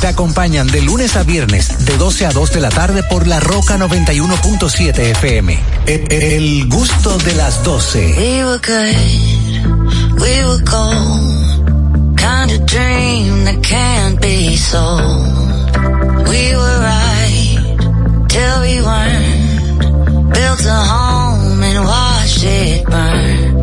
Te acompañan de lunes a viernes, de 12 a 2 de la tarde por La Roca 91.7 FM. El, el gusto de las 12. We were good, we were gold. Kind of dream that can't be sold. We were right till we weren't. Built a home and watched it burn.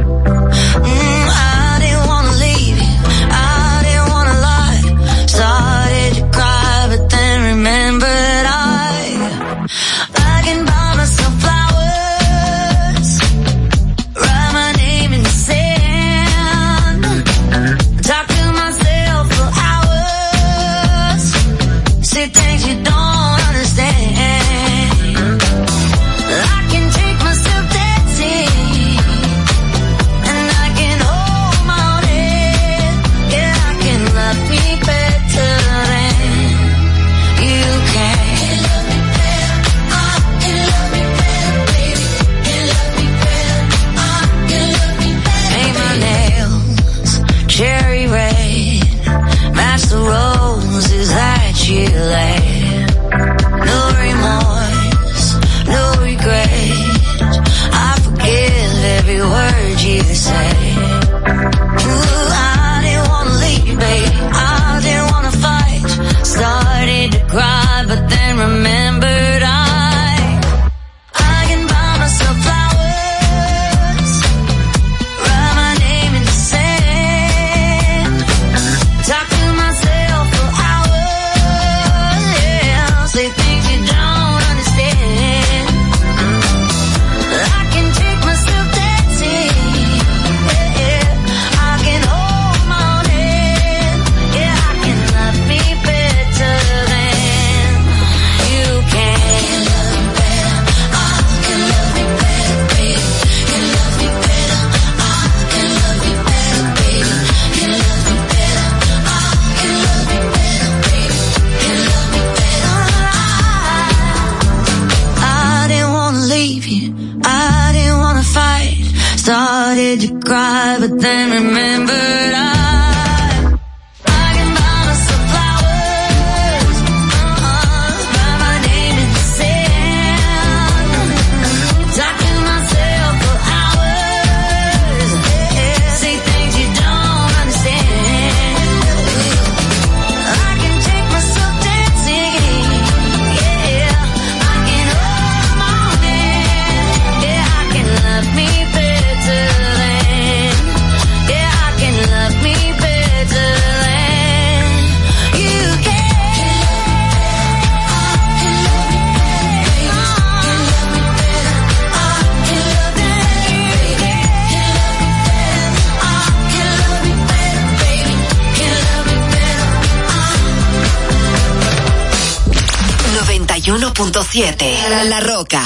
La Roca.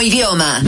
idioma.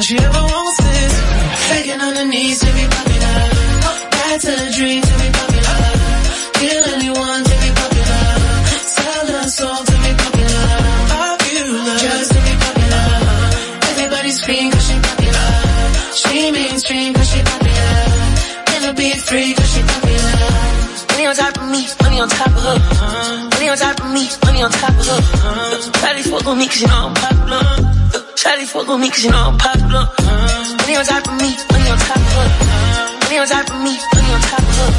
All she ever wants is begging on her knees to be popular. That's a dream to be popular. Kill anyone to be popular. Sell her soul to be popular. Popular. Just to be popular. Everybody scream cause she popular. She mainstream cause she popular. Never be free cause she popular. Money on top of me, money on top of her. Money on top of me, money on top of her. Shawty fuck with me cause you know I'm popular. Shawty fuck with me cause you know I'm popular. Money on top of me, money on top of her. Money on top of me, money on top of her.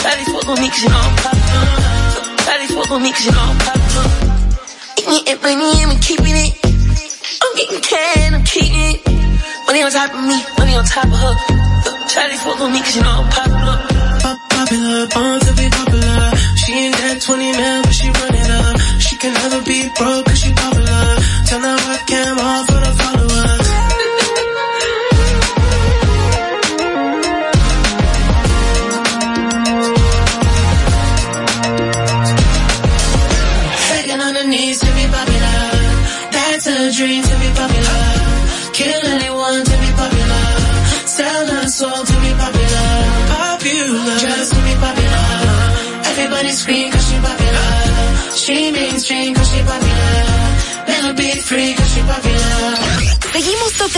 Shawty fuck with me cause you know I'm popular. Shawty fuck with me cause you know I'm popular. Eating it, money, I'm keeping it. I'm getting can, I'm keeping it. Money on top of me, money on top of her. Shawty fuck with me cause you know I'm popular. Pop popular, born to be popular. She ain't that 20 mil, but she run it up. She can never be broke cause she popular. Turn that webcam on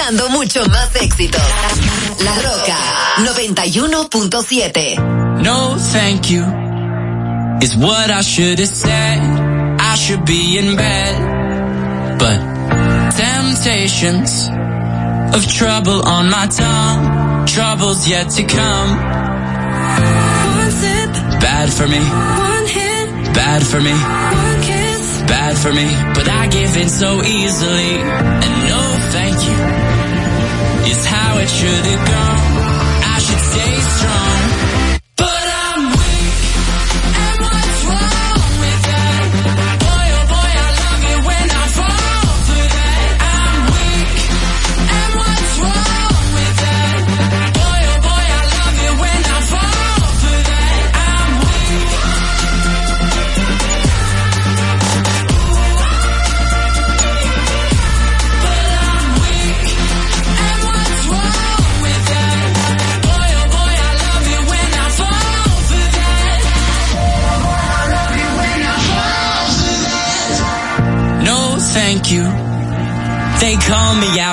Seguimos tocando mucho más éxitos. La Rocka 91.7. No, thank you. Is what I should have said. I should be in bed. But temptations of trouble on my tongue. Trouble's yet to come. One sip, Bad for me. one hit, Bad for me. one kiss. Bad for me. But I give in so easily. And no, thank you. It should have gone. I should stay strong.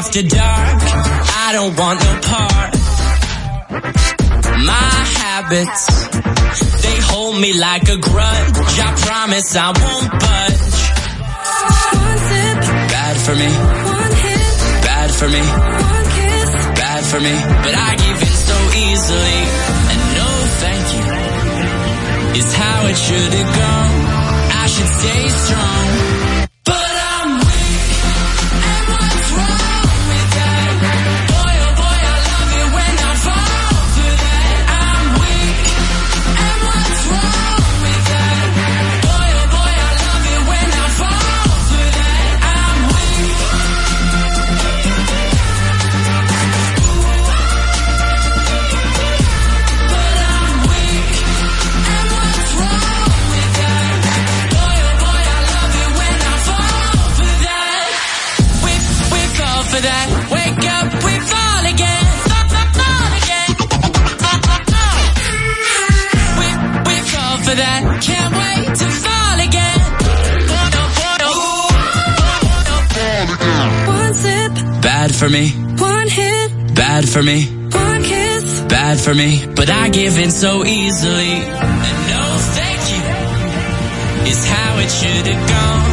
After dark. I don't want no part. My habits, they hold me like a grudge. I promise I won't budge. One sip, Bad for me, one hit, bad for me, one kiss. bad for me. But I give in so easily. And no, thank you. Is how it should have gone. I should stay strong. For me, one hit, bad for me, one kiss. bad for me. But I give in so easily. And no, thank you. Is how it should have gone.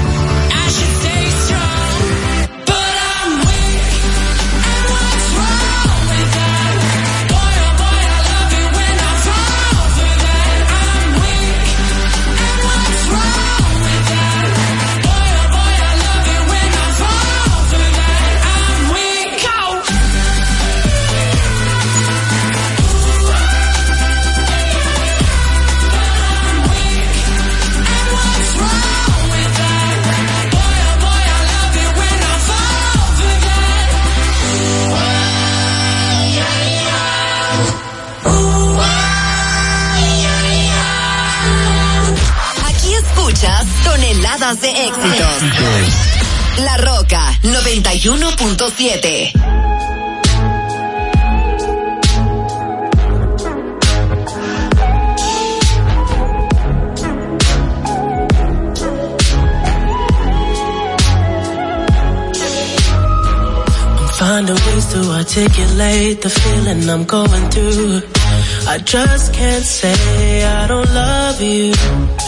listas de éxitos. La Roca 91.7. Find ways to articulate the feeling I'm going through. I just can't say I don't love you.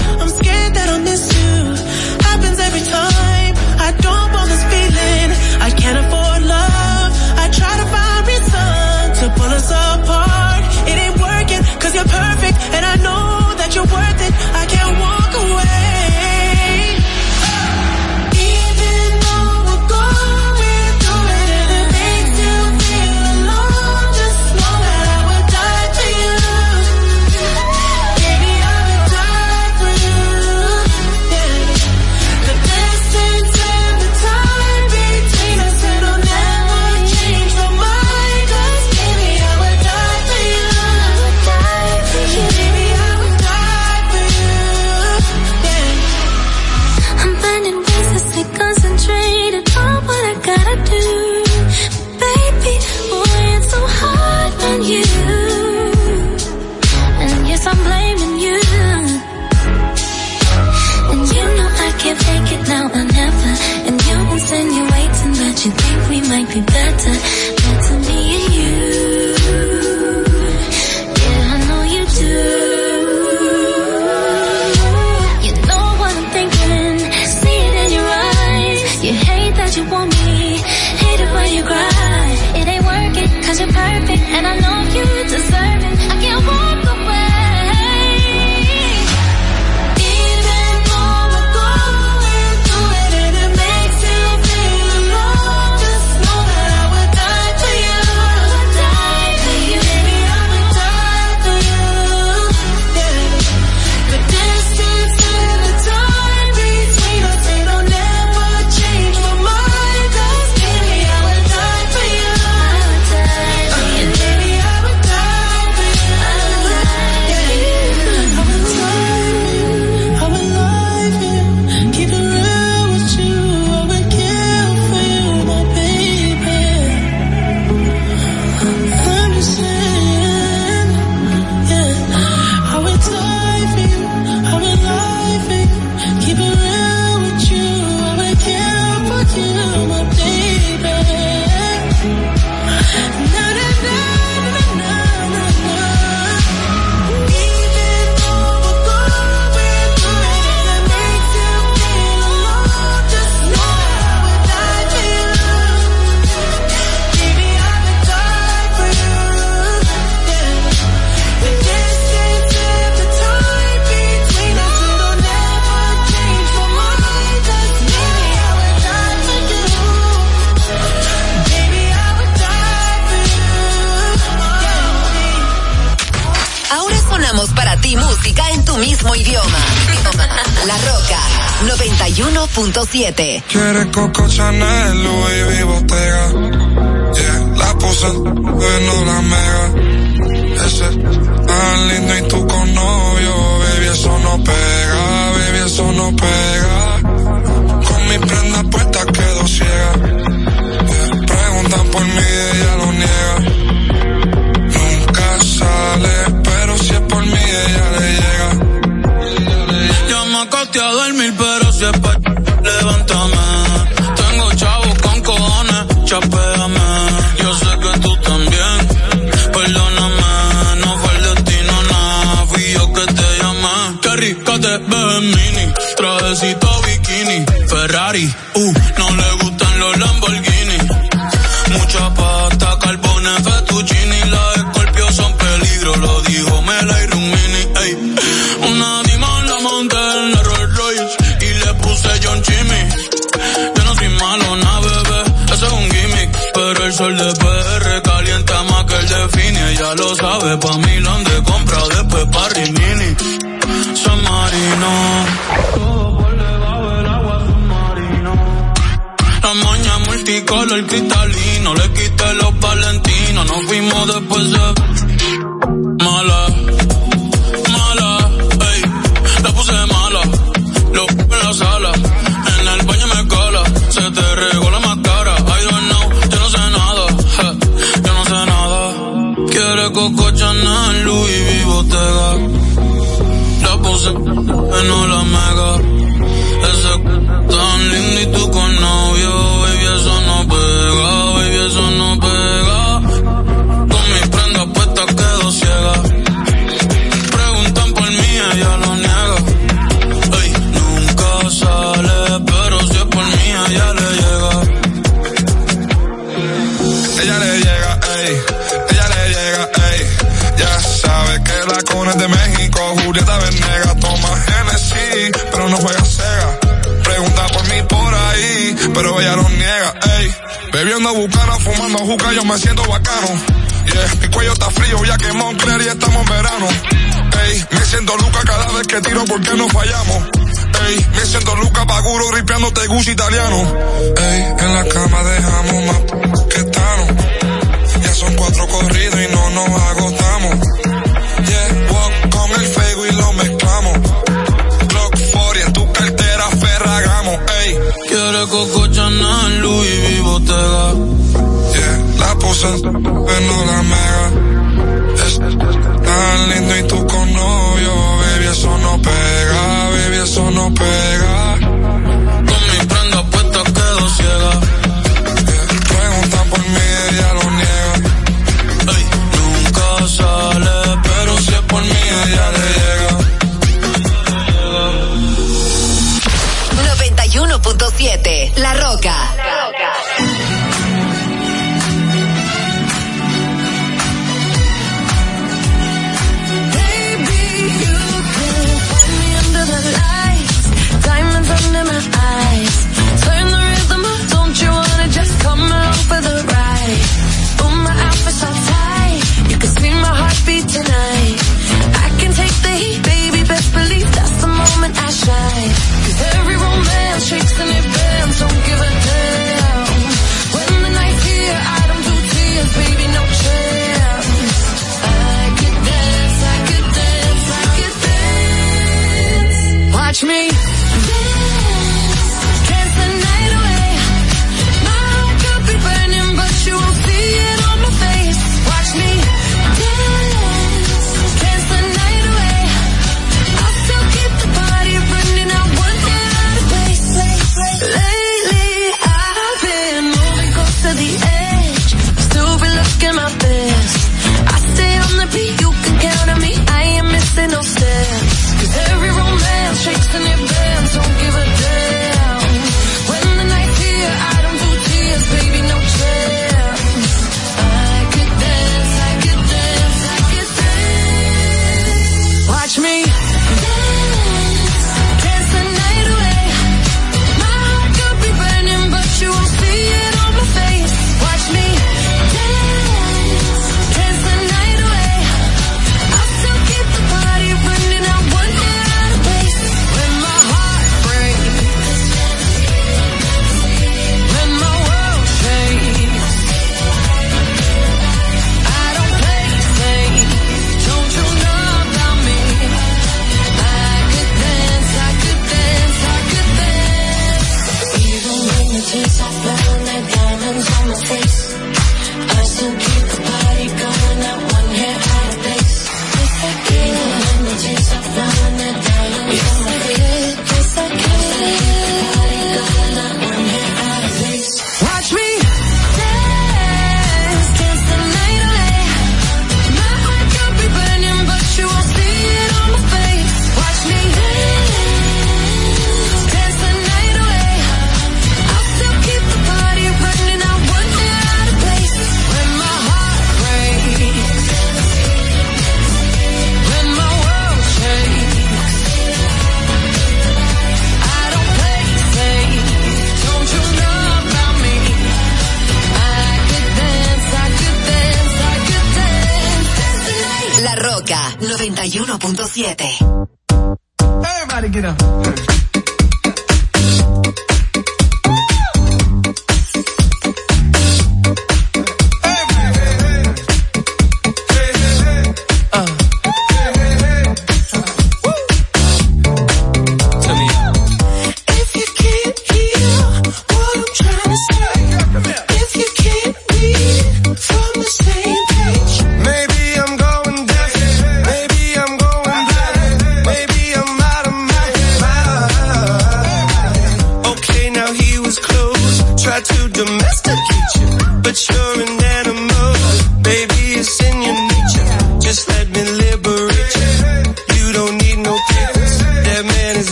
that I'll miss you. Happens every time. I don't want this feeling. I can't afford 7.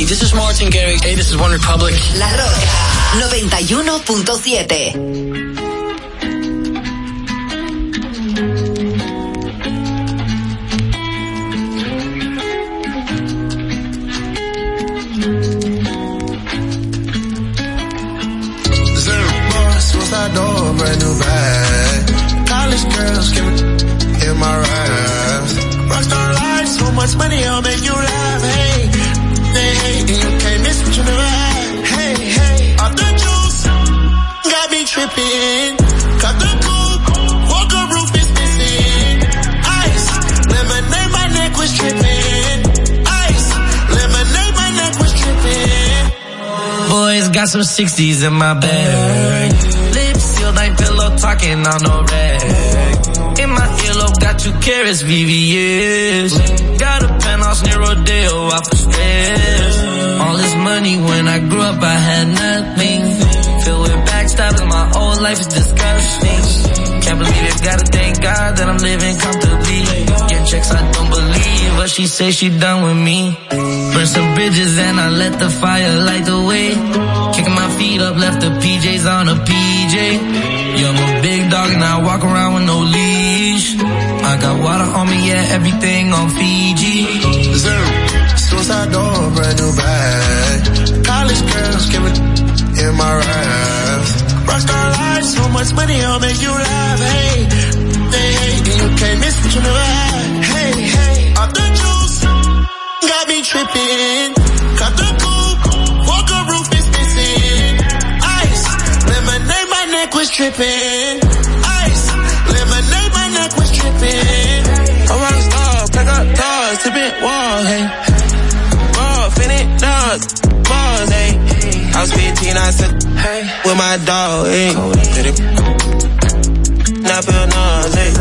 Hey, this is Martin Garrix. Hey, this is One Republic. La Roca 91.7. side door, brand new bag. College girls give me in my raps. Rockstar life, so much money, I'll make you laugh. Hey. Hey, hey, off the juice, got me tripping. Cut the missing. Ice, lemonade, my neck was tripping. Ice, lemonade, my neck was tripping. Got some 60s in my bag. Lips sealed, ain't pillow talking on no red. Got two carrots, VVS. Got a penthouse near Rodeo, off the stairs. All this money when I grew up, I had nothing. Filled with backstabbing, my whole life is disgusting. Can't believe it, gotta thank God that I'm living comfortably. Get checks, I don't believe, but she say she done with me. Burn some bridges and I let the fire light the way. Kicking my feet up, left the PJs on a PJ. Yeah, I'm a big dog and I walk around with no leash. I got water on me, yeah, everything on Fiji. Zoom. Suicide door, brand new bag. College girls give it in my raps. Rockstar life, so much money, I'll make you laugh. Hey, hey, hey, and you can't miss what you never had. Hey, hey, off the juice, got me tripping. Cut the coupe, walker roof is missing. Ice, lemonade, my neck was tripping. Walls, hey. Ball, finish dogs, balls, hey. I was 15, I said, hey, with my dog, hey. I feel nauseous.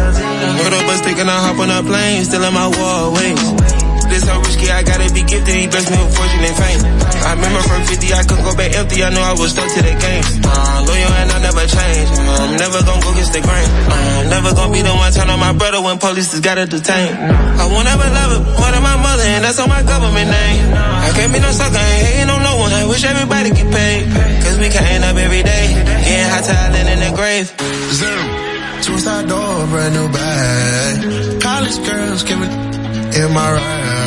Put up a stick and I hop on a plane, still in my wallways. This so risky, I gotta be gifted, with fortune and fame. I remember from 50, I couldn't go back empty, I knew I was stuck to the game. Uh, loyal and I never change, I'm never gonna go against the grain. I'm never gonna be the one turn on my brother when police just gotta detain. I won't ever love it more of my mother, and that's on my government name. I can't be no sucker, ain't hating on no one, I wish everybody get paid. Cause we can't up every day, getting hot talent in the grave. Suicide door, brand new bag. College girls give in my raps.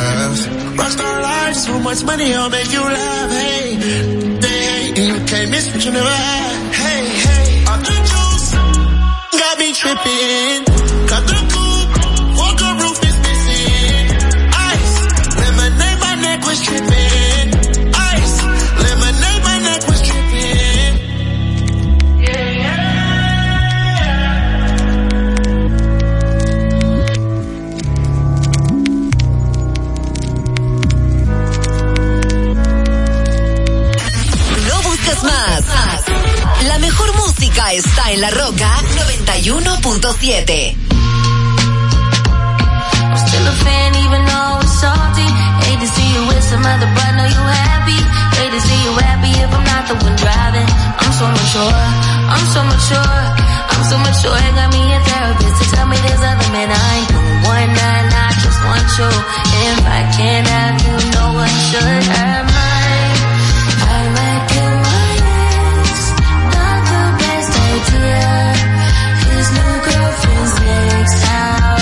Rockstar life, so much money, I'll make you laugh. Hey, hey, and you can't miss what you never had. Hey, hey, off the juice, got me tripping. Música está en La Roca 91.7. I'm still a fan even though it's salty. Hate to see you with some other, but know you happy. Hate to see you happy if I'm not the one driving. I'm so mature, I'm so mature, I'm so mature. It got me a therapist to tell me there's other men I ain't doing one night, I just want you. If I can't have you, no one should have mine. His new girlfriend's next, how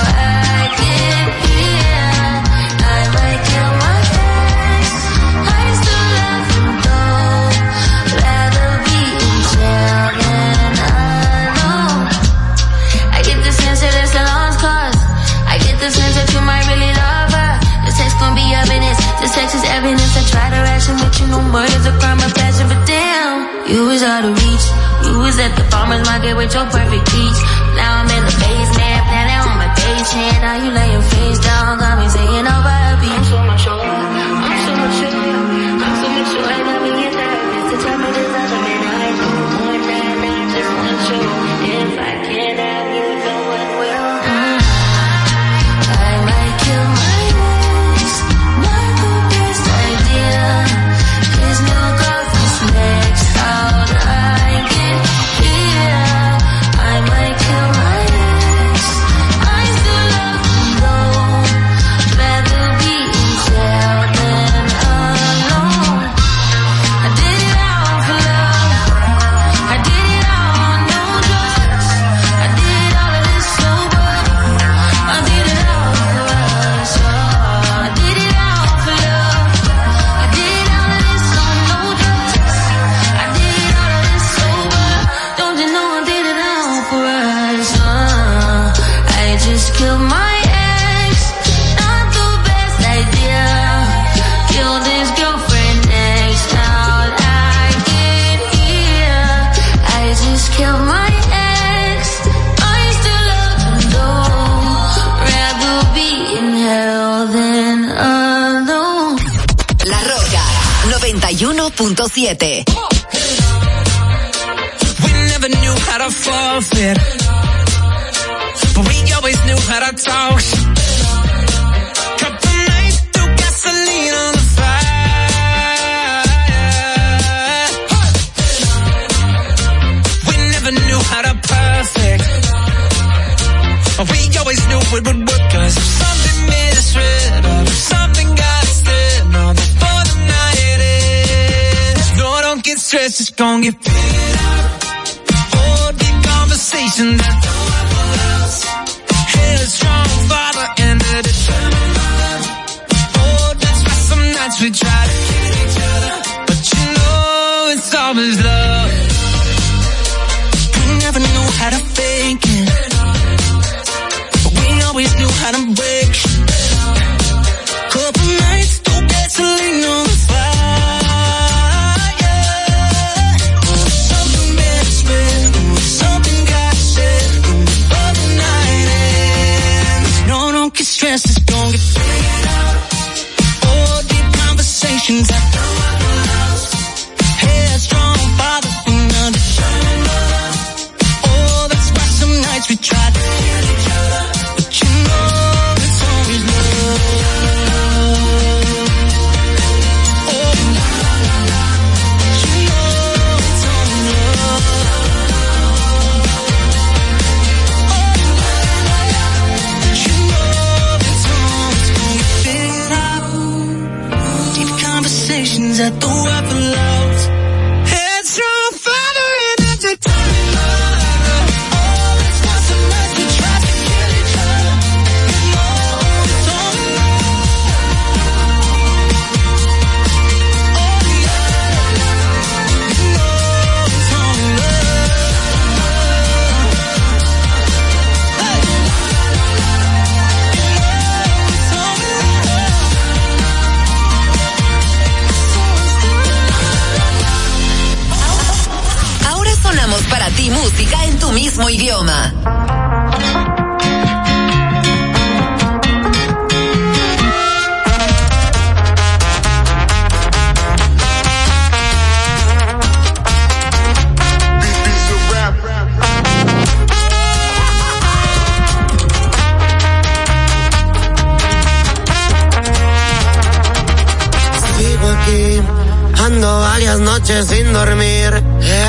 noches sin dormir.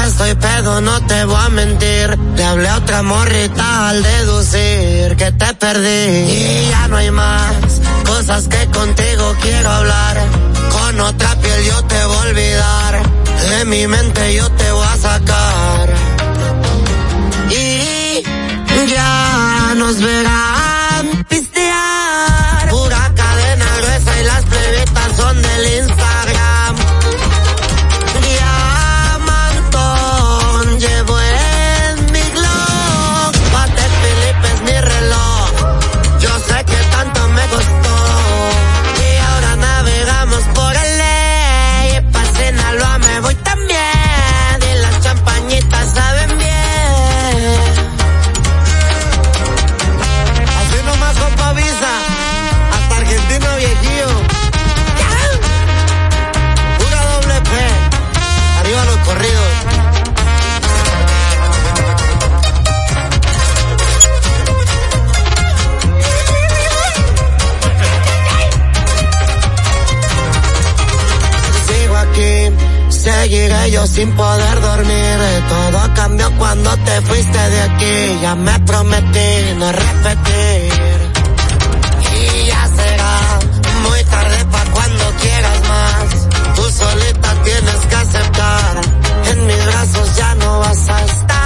Estoy pedo, no te voy a mentir. Te hablé a otra morrita al deducir que te perdí. Y ya no hay más cosas que contigo quiero hablar. Con otra piel yo te voy a olvidar. De mi mente yo te voy a sacar. Y ya nos verán pistear. Pura cadena gruesa y las plebitas son del Insta cuello sin poder dormir. Todo cambió cuando te fuiste de aquí. Ya me prometí no repetir. Y ya será muy tarde para cuando quieras más. Tú solita tienes que aceptar. En mis brazos ya no vas a estar.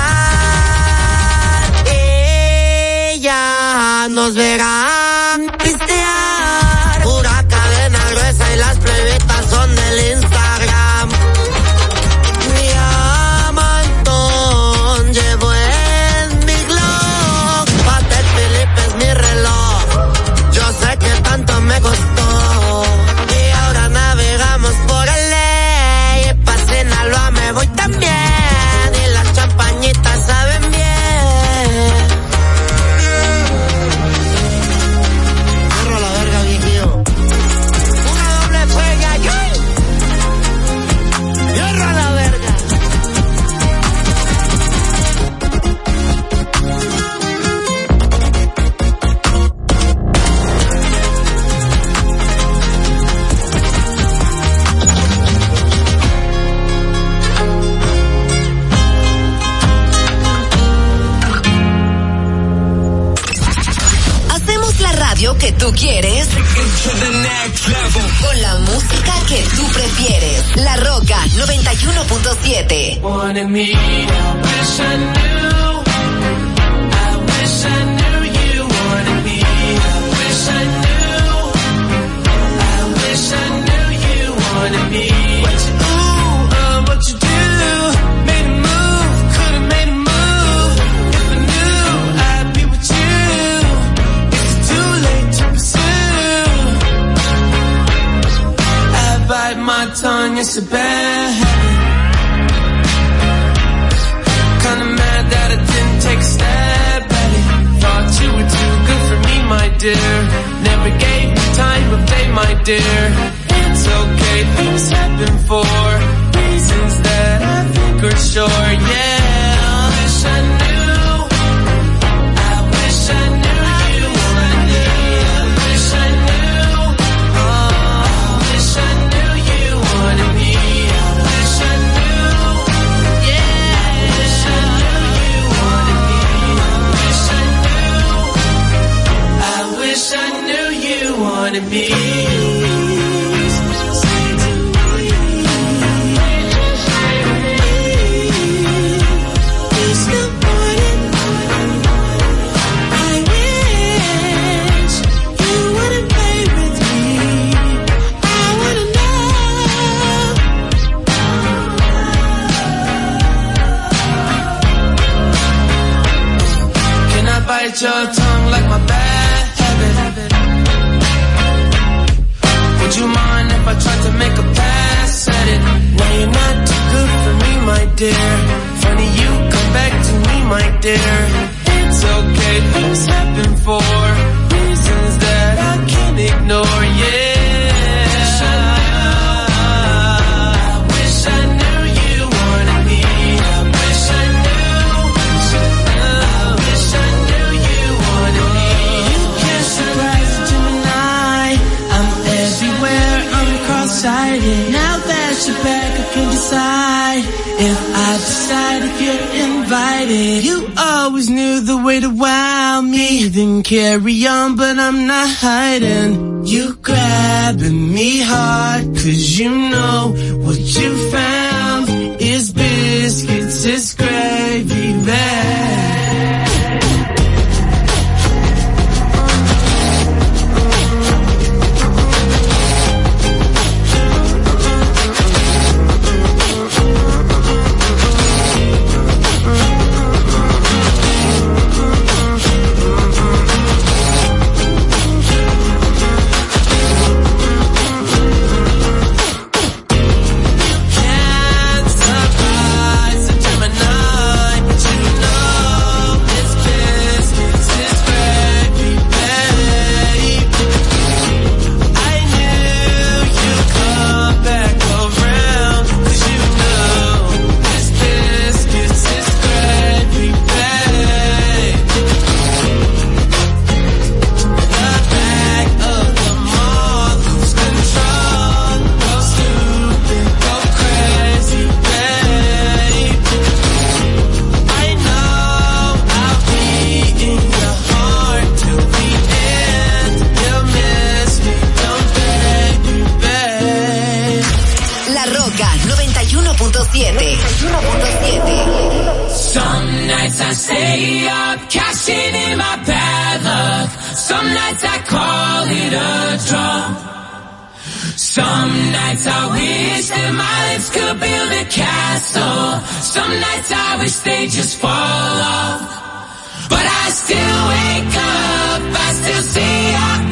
Y nos verás. Me, I wish I knew. I wish I knew you wanted me. I wish I knew. I wish I knew you wanted me. What you ooh, uh, what you do? Made a move, could've made a move. If I knew I'd be with you. It's too late to pursue. I bite my tongue, it's a bad habit. Kinda mad that I didn't take a stab at it. Thought you were too good for me, my dear. Never gave me time of day, my dear. It's okay, things happen for reasons that I think are sure. Yeah, I wish I me. Dear. Funny you come back to me, my dear. It's okay, things happen for way me, then carry on, but I'm not hiding. You grabbing me hard, cause you know what you found draw. Some nights I wish that my lips could build a castle. Some nights I wish they just fall off. But I still wake up, I still see your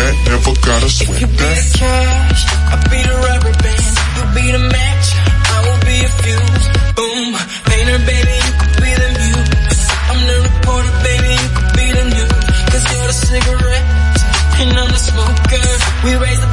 that, never gotta sweat if you that. Be the cash, I'll be the rubber band, You'll be the match, I will be a fuse. Boom, painter, baby, you could be the muse. I'm the reporter, baby, you could be the news. Cause you're the cigarette, and I'm the smoker. We raise the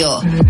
radio.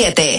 7.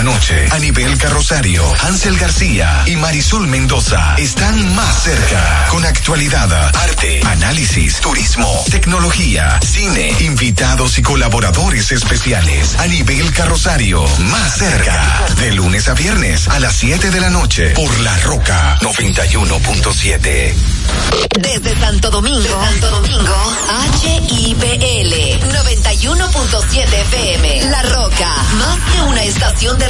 La noche. Anibel Carrosario, Hansel García y Marisol Mendoza están más cerca. Con actualidad, arte, análisis, turismo, tecnología, cine, invitados y colaboradores especiales. Anibel Carrosario, más cerca. De lunes a viernes a las 7 de la noche por La Roca 91.7. Desde Santo Domingo, Santo Domingo, HIPL 91.7 FM. La Roca, más que una estación de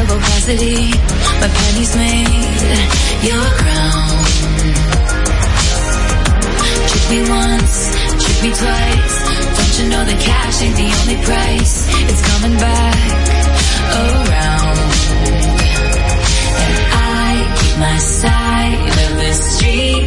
Of opacity. My pennies made your crown. Trick me once, trick me twice. Don't you know that cash ain't the only price? It's coming back around. And I keep my side of the street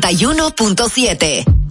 91.7.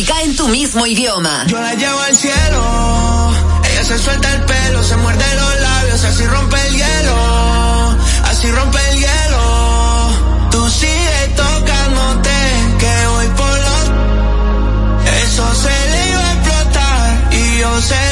música en tu mismo idioma. Yo la llevo al cielo, ella se suelta el pelo, se muerde los labios, así rompe el hielo, así rompe el hielo. Tú sigue tocándote, que voy por los... Eso se le iba a explotar y yo sé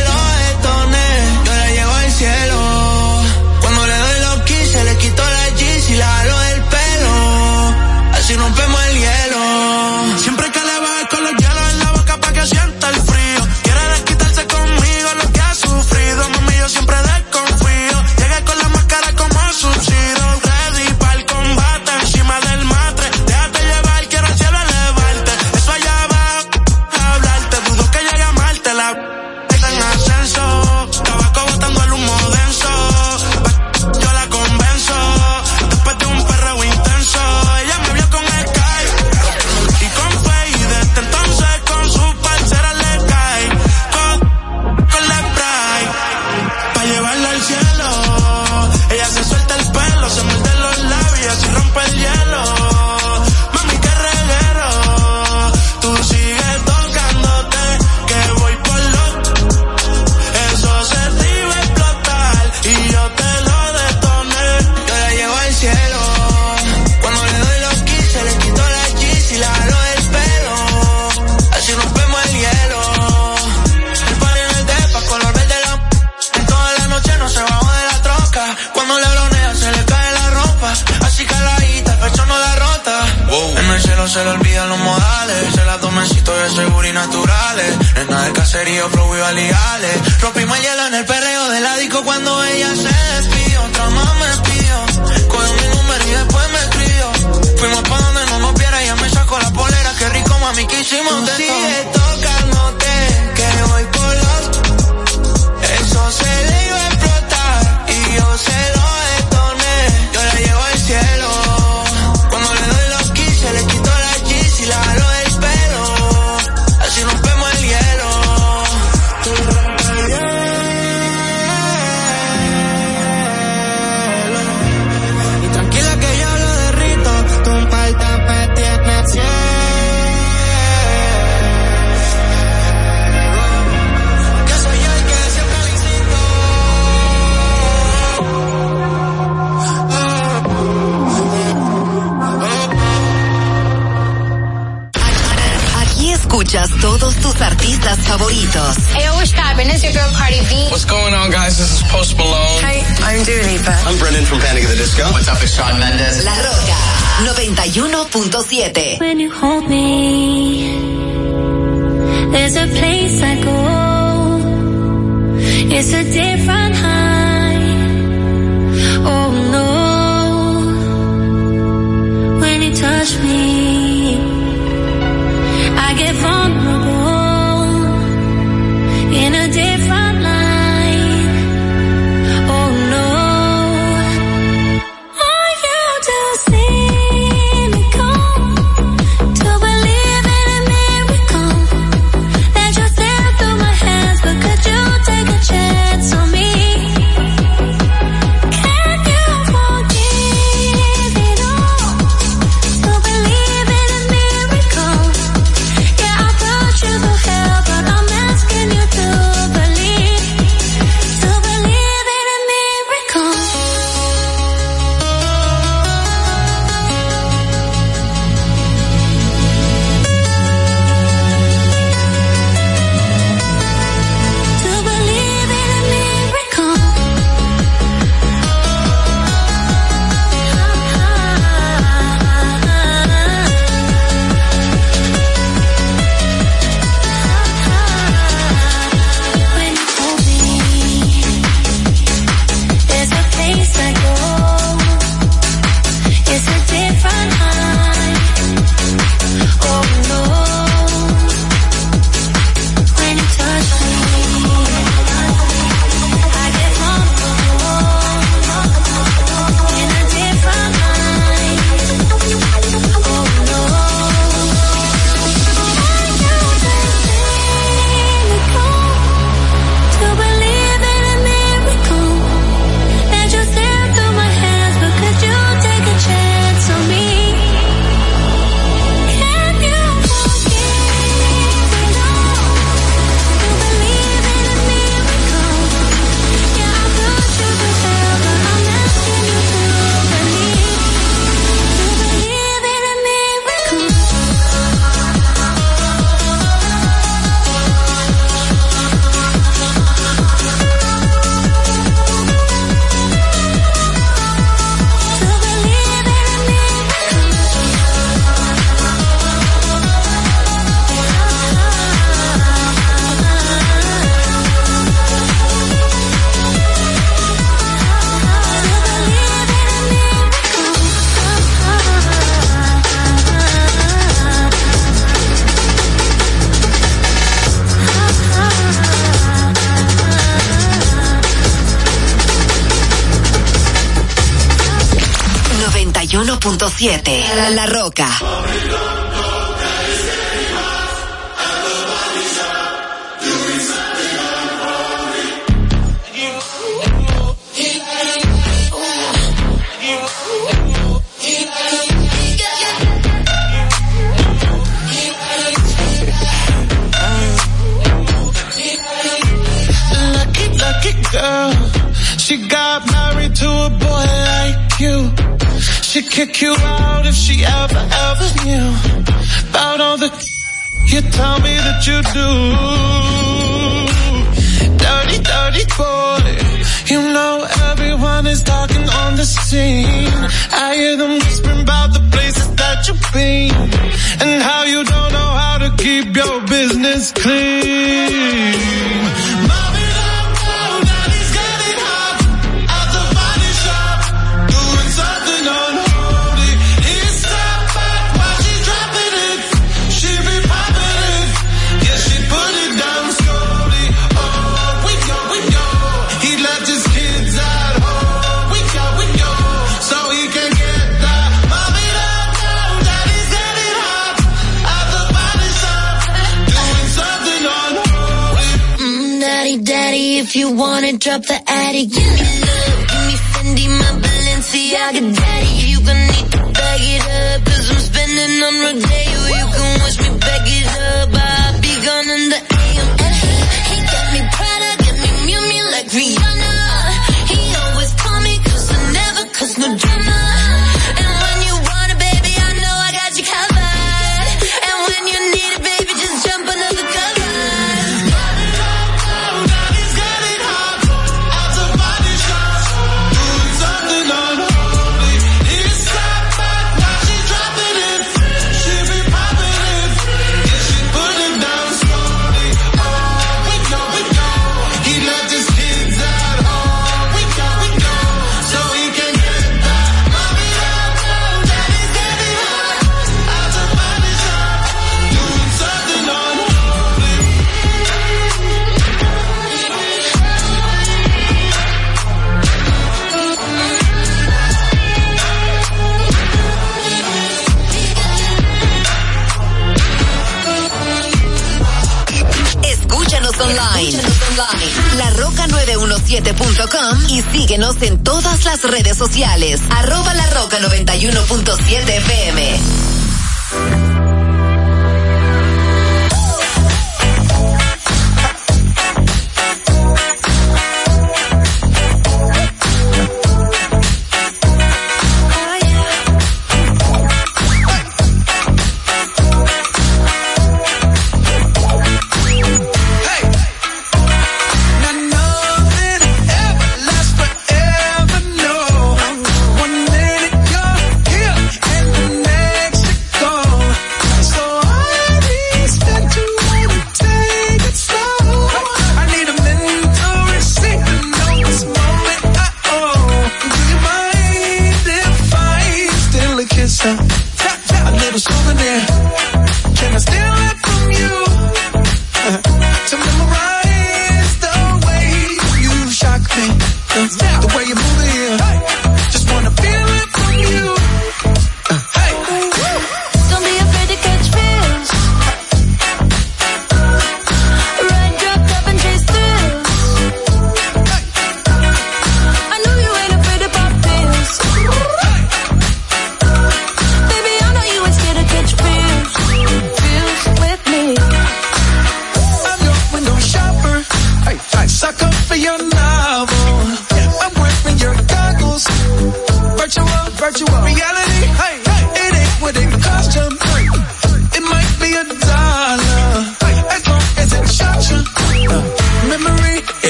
Rompimos el hielo en el perreo del la disco cuando ella se despierta. 7. Las redes sociales. Arroba La Roca 91.7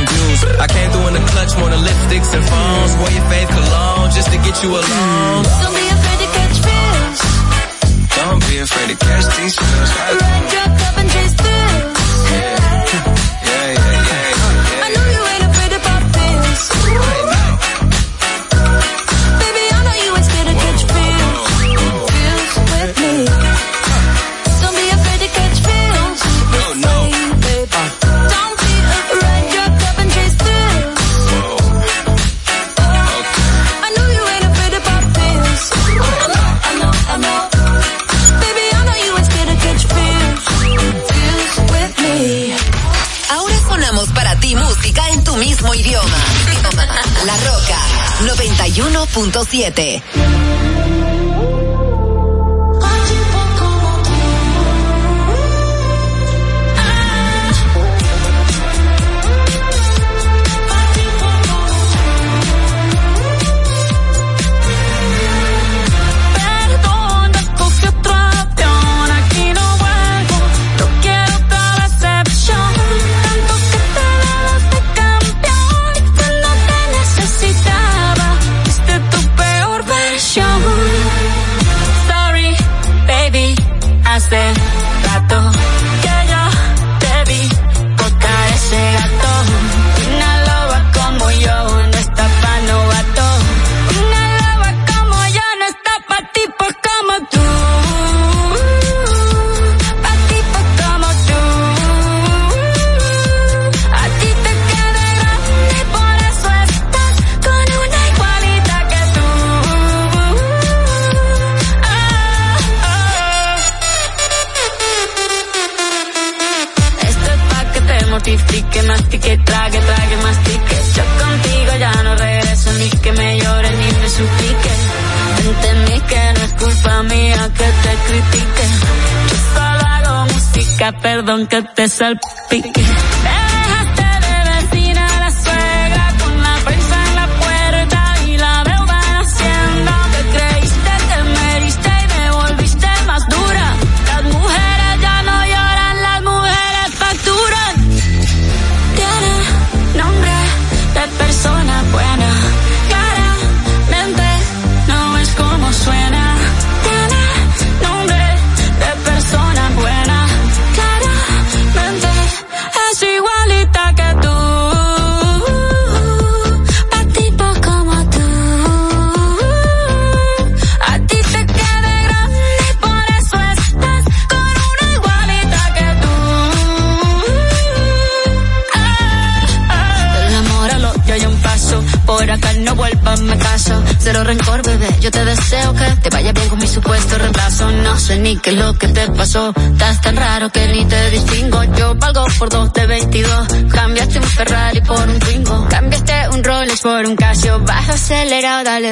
views. I came through in the clutch more than lipsticks and phones. Wore your fave cologne just to get you alone. Don't be afraid to catch feels. Don't be afraid to catch these. Ride your cup and chase thrills. Yeah, 106.7.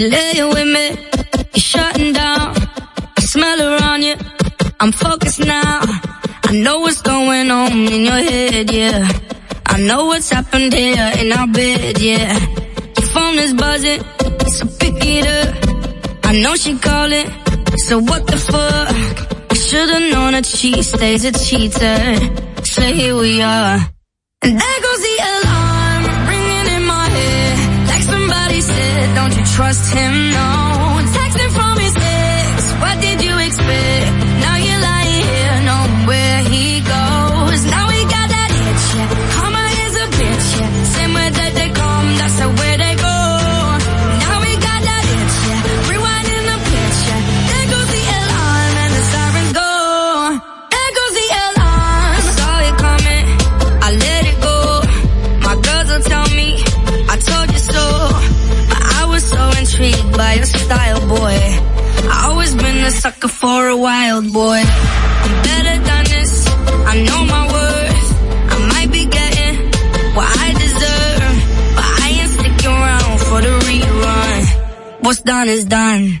Laying with me, you're shutting down. I smell her on you, I'm focused now. I know what's going on in your head, yeah. I know what's happened here in our bed, yeah. Your phone is buzzing, so pick it up. I know she calling, so what the fuck? I should've known that she stays a cheater. So here we are. And him know all is done.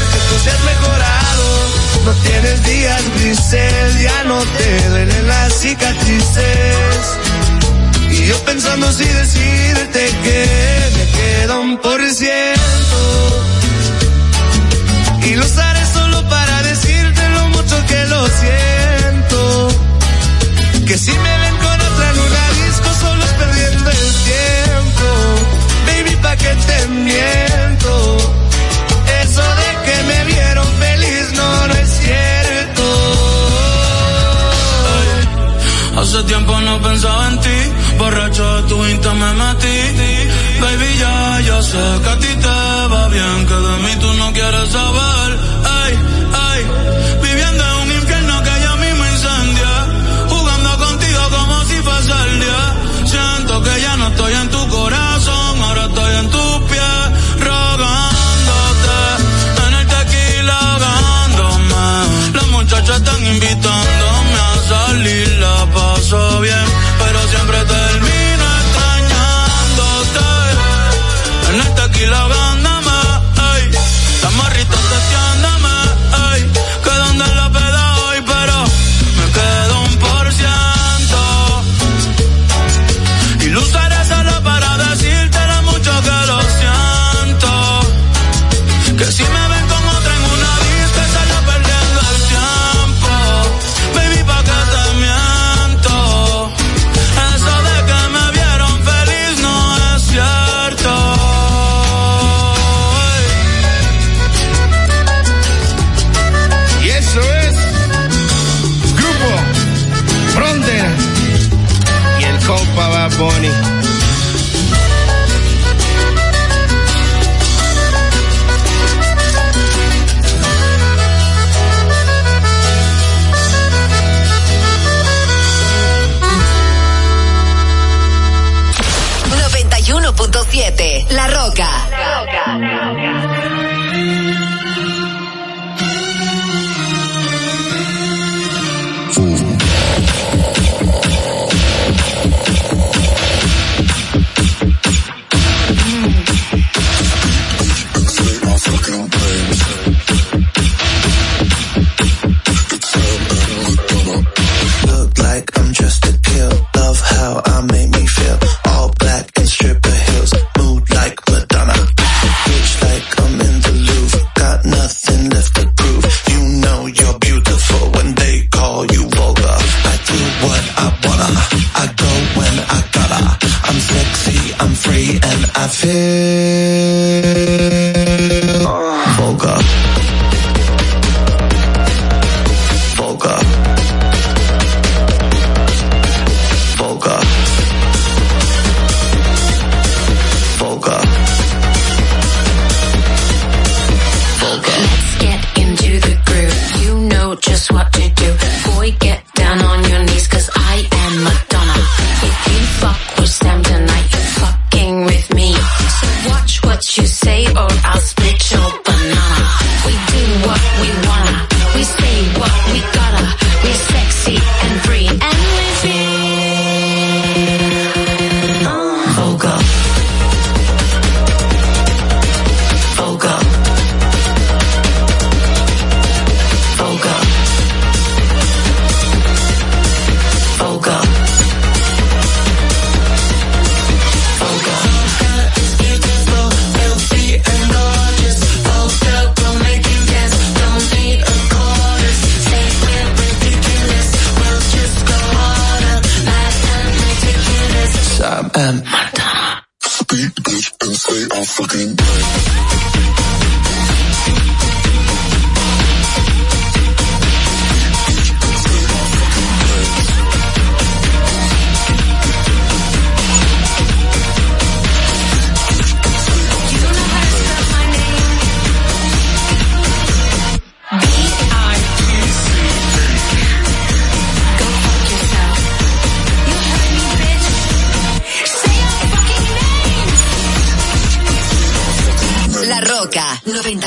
has mejorado. No tienes días grises, ya no te duelen las cicatrices. Y yo pensando si decirte que me queda un por ciento. Y lo usaré solo para decirte lo mucho que lo siento.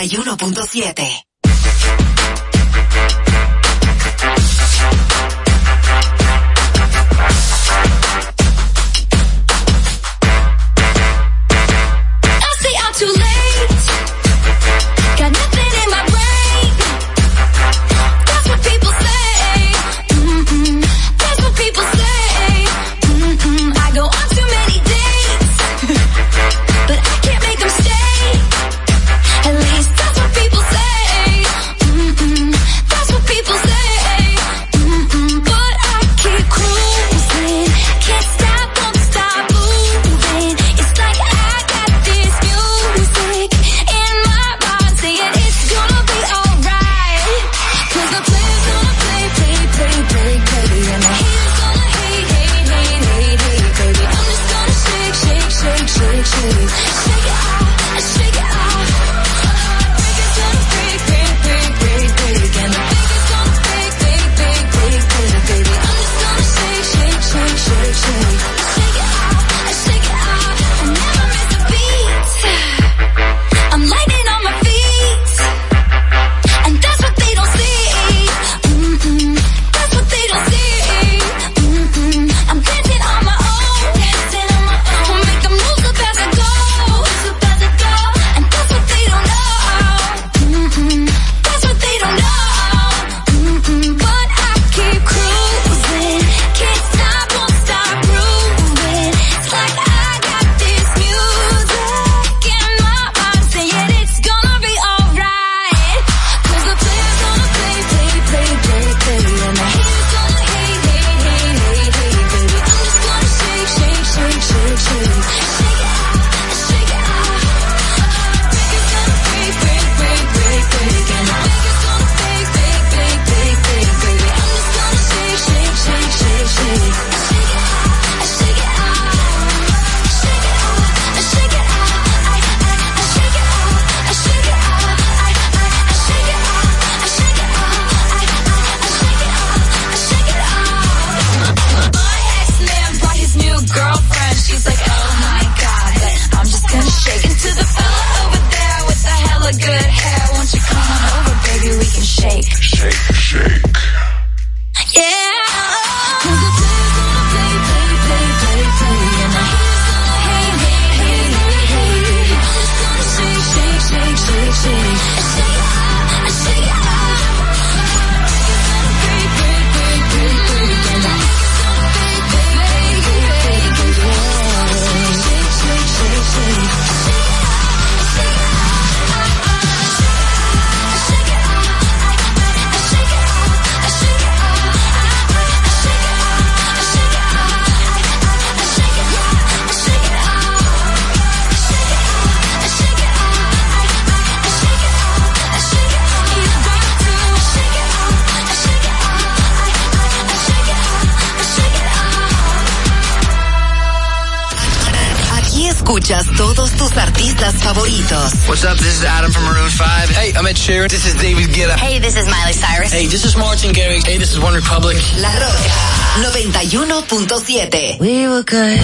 91.7. escuchas todos tus artistas favoritos. What's up? This is Adam from Maroon 5. Hey, I'm Ed Sheeran. This is David Guetta. Hey, this is Miley Cyrus. Hey, this is Martin Garrix. Hey, this is One Republic. La Rocka 91.7. We were good.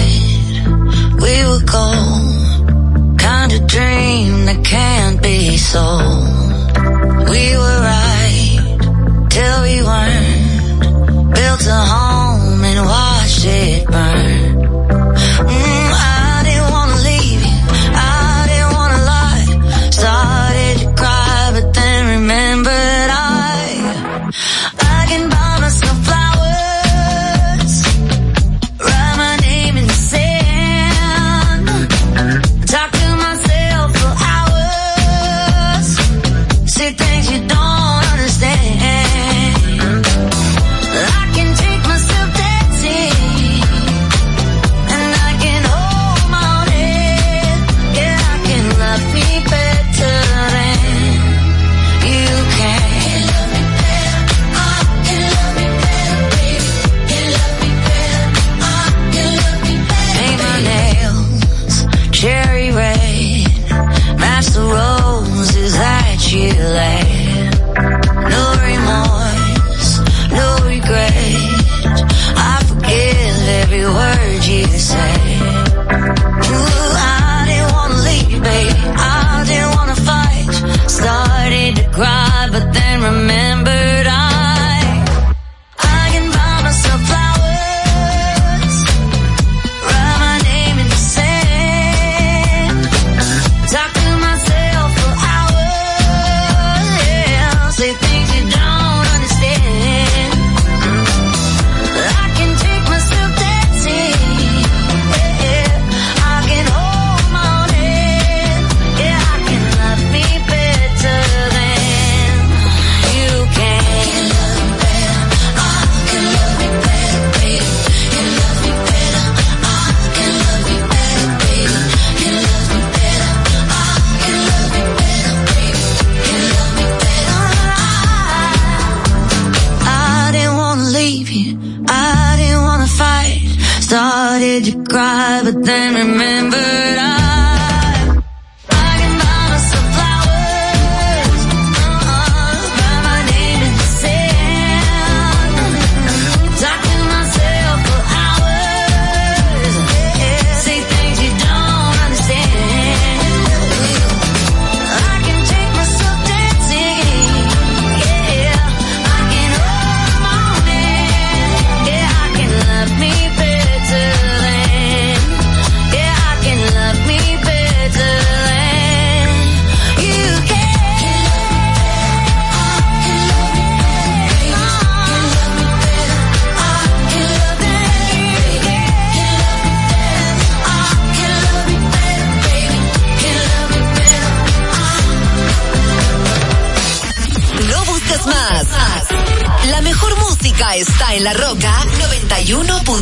We were gold. Kind of dream that can't be sold. We were right till we weren't. Built a home and watched it burn.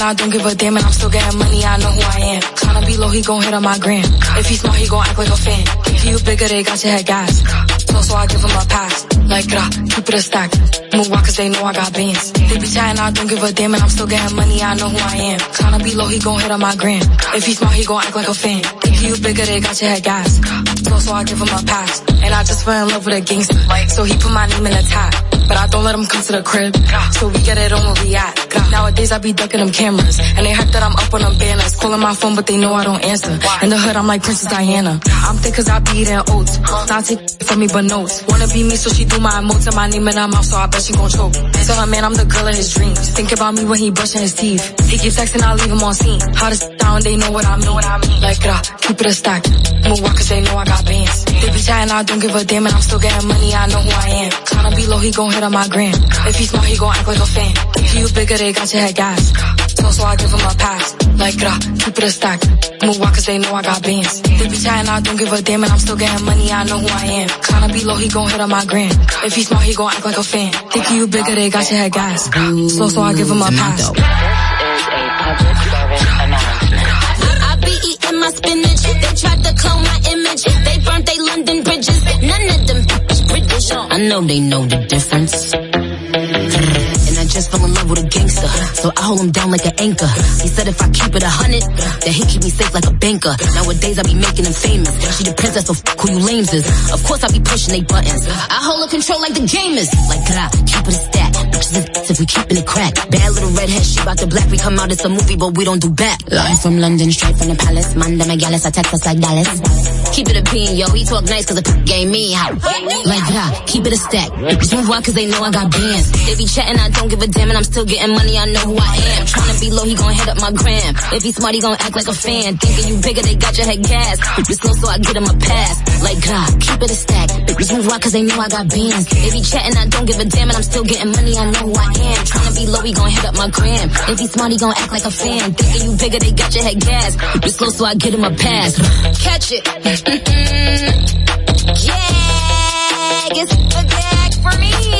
chatting, I don't give a damn, and I'm still getting money, I know who I am. Tryna be low, he gon' hit on my gram. If he smart, he gon' act like a fan. If you bigger, they got your head gas. So, so I give him a pass. Like, uh, keep it a stack. Move walk cause they know I got bands. They be chatting, I don't give a damn, and I'm still getting money, I know who I am. Tryna be low, he gon' hit on my gram. If he smart, he gon' act like a fan. If you bigger, they got your head gas. So, so I give him a pass. And I just fell in love with a gangster. So he put my name in the top. But I don't let him come to the crib. So we get it on where we at. Nowadays I be ducking them cameras. And they hype that I'm up on them banners. Calling my phone, but they know I don't answer. In the hood, I'm like Princess Diana. I'm thick cause I be eating oats. Not take from me, but notes. Wanna be me, so she do my emotes and my name in her mouth, so I bet she gon' choke. Tell her man I'm the girl of his dreams. Think about me when he brushing his teeth. He keep texting, I leave him on scene. How Hottest down, they know what I mean. What I mean. Like, uh, keep it a stack. Move walk cause they know I got bands. They be chatting, I don't give a damn, and I'm still getting money, I know who I am. Tryna be low, he gon' hit on my gram. If he smart, he gon' act like a fan. If you bigger, they got your head gas. So, so I give him a pass. Like, uh, keep it a stack. Move walk cause they know I got bands. They be chatting, I don't give a damn, and I'm still getting money, I know who I am. Tryna be low, he gon' hit on my gram. If he smart, he gon' act like a fan. Think you bigger, they got your head gas. So, so I give him a pass. I be eating my spinach. They tried to clone my image. They burnt they London bridges. None of them bitch British. I know they know the difference. Just fell in love with a gangster. So I hold him down like an anchor. He said if I keep it a hundred, that he keep me safe like a banker. Nowadays I be making him famous. She the princess, so f- who you lames is. Of course I be pushing they buttons. I hold her control like the game is. Like, grah, keep it a stack. Bitches is if we keeping it crack. Bad little redhead, she about the black. We come out, it's a movie, but we don't do back. Live from London, straight from the palace. Manda Megalis, I text us like Dallas. Keep it a bean, yo. He talk nice cause the game me out. Like, grah, keep it a stack. Bitches move wild cause they know I got bands. They be chatting, I don't give a damn, and I'm still getting money, I know who I am. Tryna be low, he gon' hit up my gram. If he smart, he gon' act like a fan. Thinking you bigger, they got your head gas. Bitches slow, so I get him a pass. Like, grah, keep it a stack. Bitches move wild cause they know I got bands. If he chatting, I don't give a damn, and I'm still getting money, I know who I am. Tryna be low, he gon' hit up my gram. If he smart, he gon' act like a fan. Thinking you bigger, they got your head gas. Bitches slow, so I get him a pass. Catch it. Mm-mm. Yeah, it's a gag for me.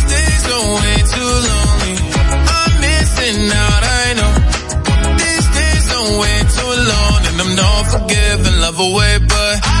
Too. I'm missing out, I know. These days too long. And I'm not forgiving, love away, but I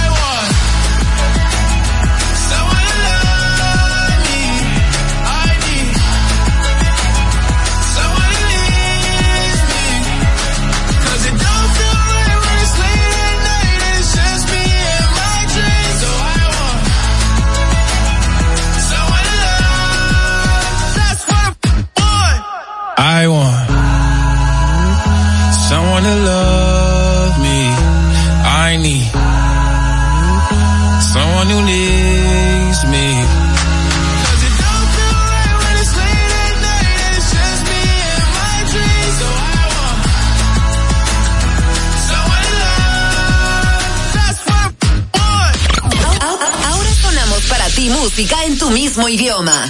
idioma.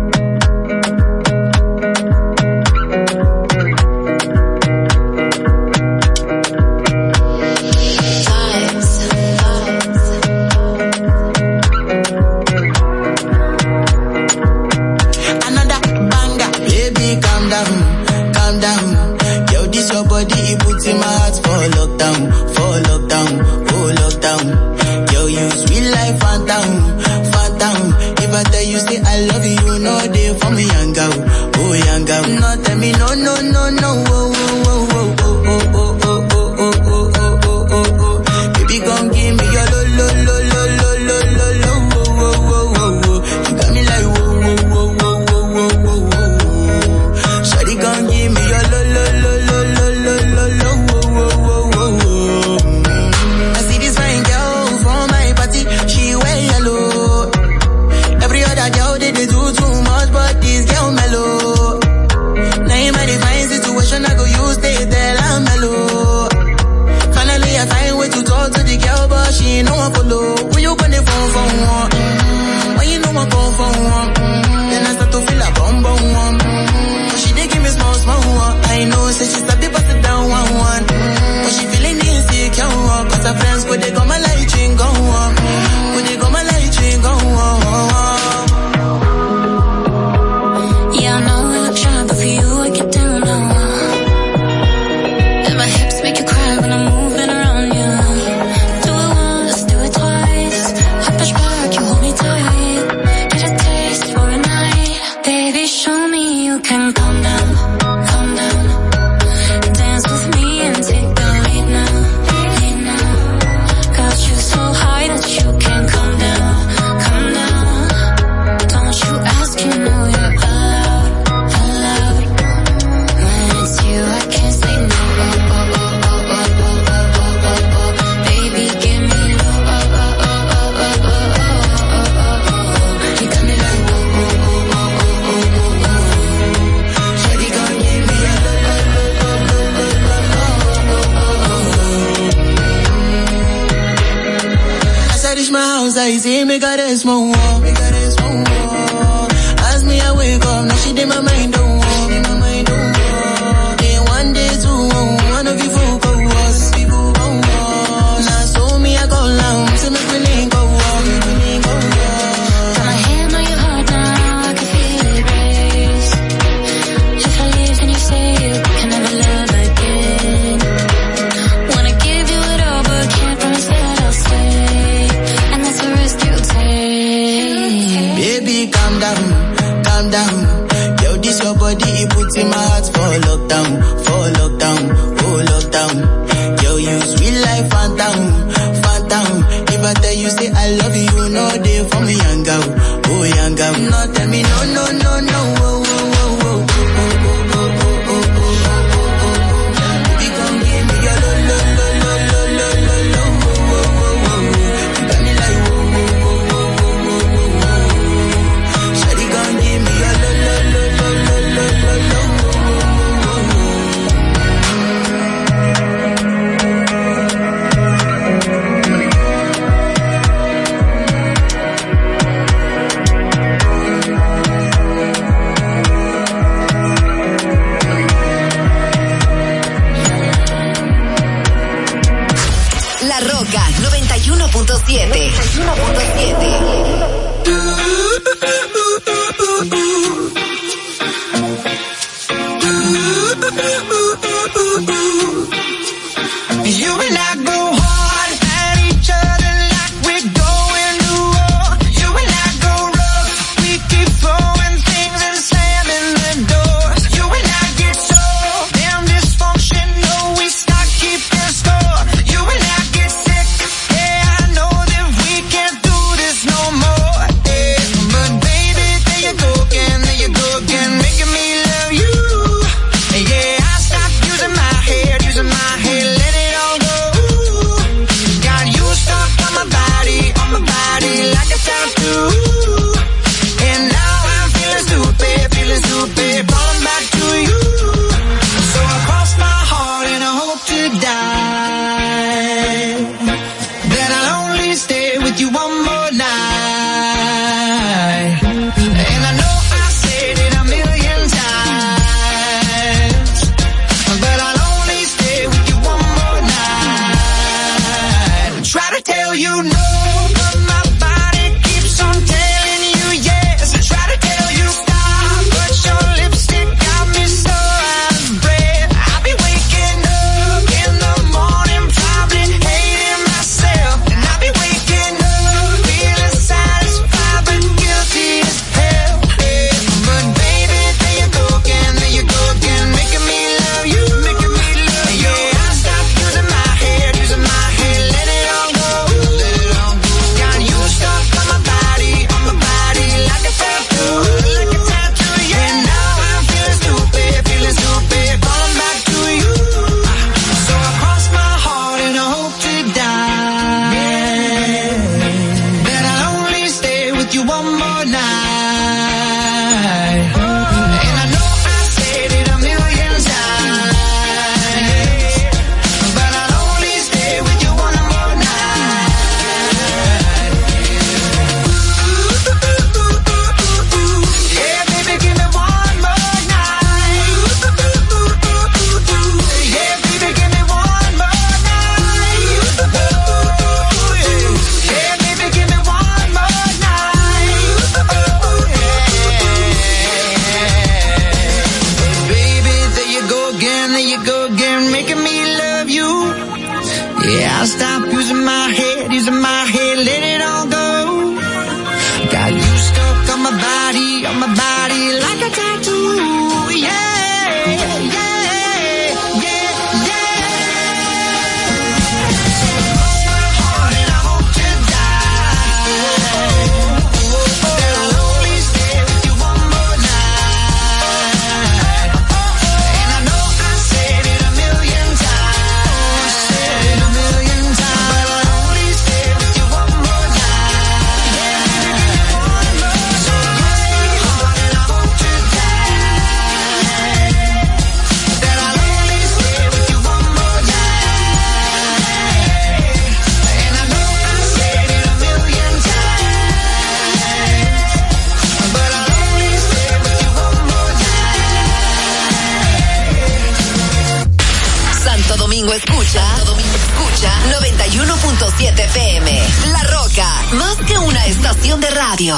de radio.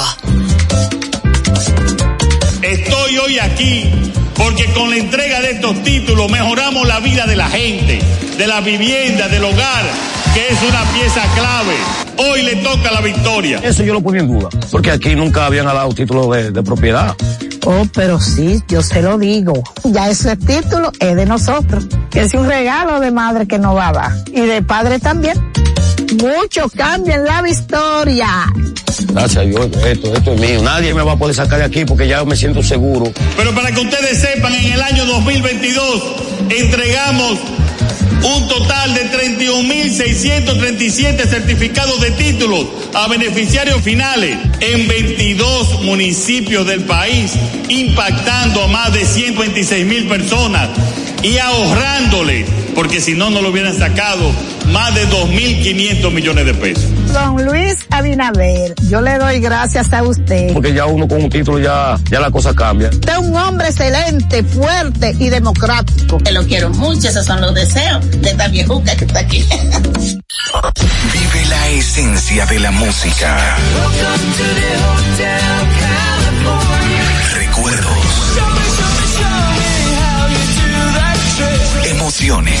Estoy hoy aquí porque con la entrega de estos títulos mejoramos la vida de la gente, de la vivienda, del hogar, que es una pieza clave. Hoy le toca la victoria. Eso yo lo ponía en duda, porque aquí nunca habían dado título de, propiedad. Oh, pero sí, yo se lo digo. Ya ese título es de nosotros. Es un regalo de madre que no va a dar. Y de padre también. Muchos cambian la historia. Gracias a Dios, esto, esto es mío. Nadie me va a poder sacar de aquí porque ya me siento seguro. Pero para que ustedes sepan, en el año 2022 entregamos un total de 31.637 certificados de títulos a beneficiarios finales en 22 municipios del país, impactando a más de 126.000 personas y ahorrándole, porque si no, no lo hubieran sacado, más de 2.500 millones de pesos don Luis Abinader. Yo le doy gracias a usted. Porque ya uno con un título ya, ya la cosa cambia. Usted es un hombre excelente, fuerte y democrático. Te lo quiero mucho, esos son los deseos de esta viejuca que está aquí. Vive la esencia de la música. Recuerdos. Emociones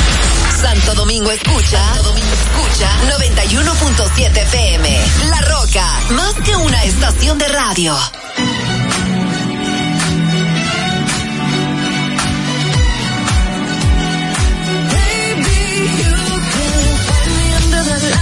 Santo Domingo escucha, Santo Domingo escucha 91.7 FM. La Roca, más que una estación de radio. under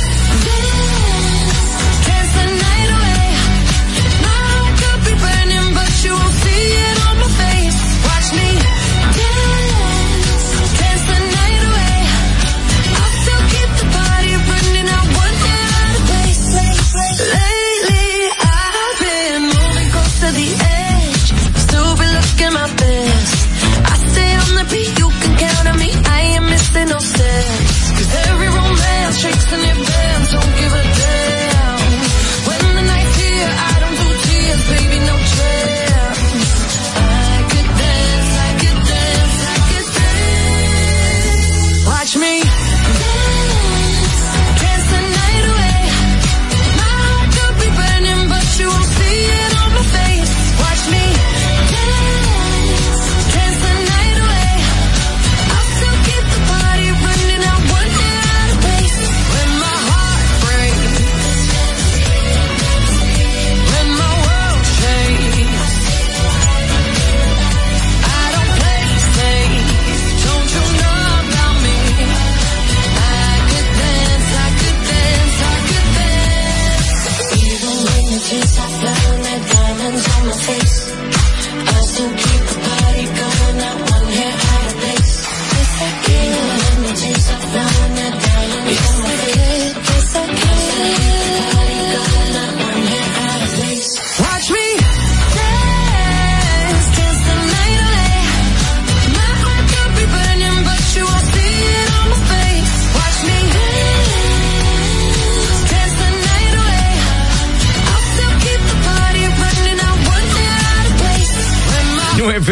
the. Still be looking my best. I stay on the beat, you can count on me. I ain't missing no. 'Cause every romance shakes and it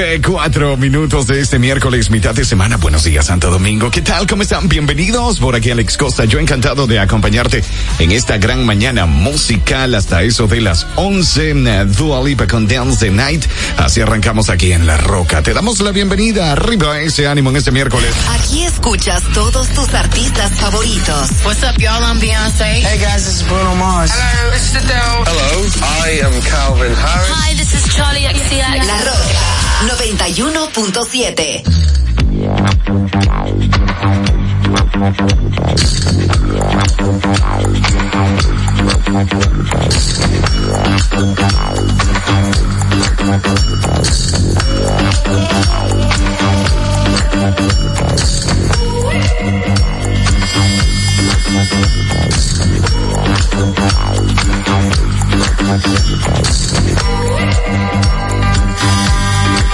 12, 4 minutos de este miércoles, mitad de semana. Buenos días, Santo Domingo. ¿Qué tal? ¿Cómo están? Bienvenidos. Por aquí Alex Costa. Yo encantado de acompañarte en esta gran mañana musical hasta eso de las 11. Eh, Dua Lipa con Dance the Night. Así arrancamos aquí en La Roca. Te damos la bienvenida. Arriba a ese ánimo en este miércoles. Aquí escuchas todos tus artistas favoritos. What's up, y'all? I'm Beyonce. Hey, guys, this is Bruno Mars. Hello, this is Hello, I am Calvin Harris. Hi, this is Charlie XCX. La Roca. Noventa y uno punto siete.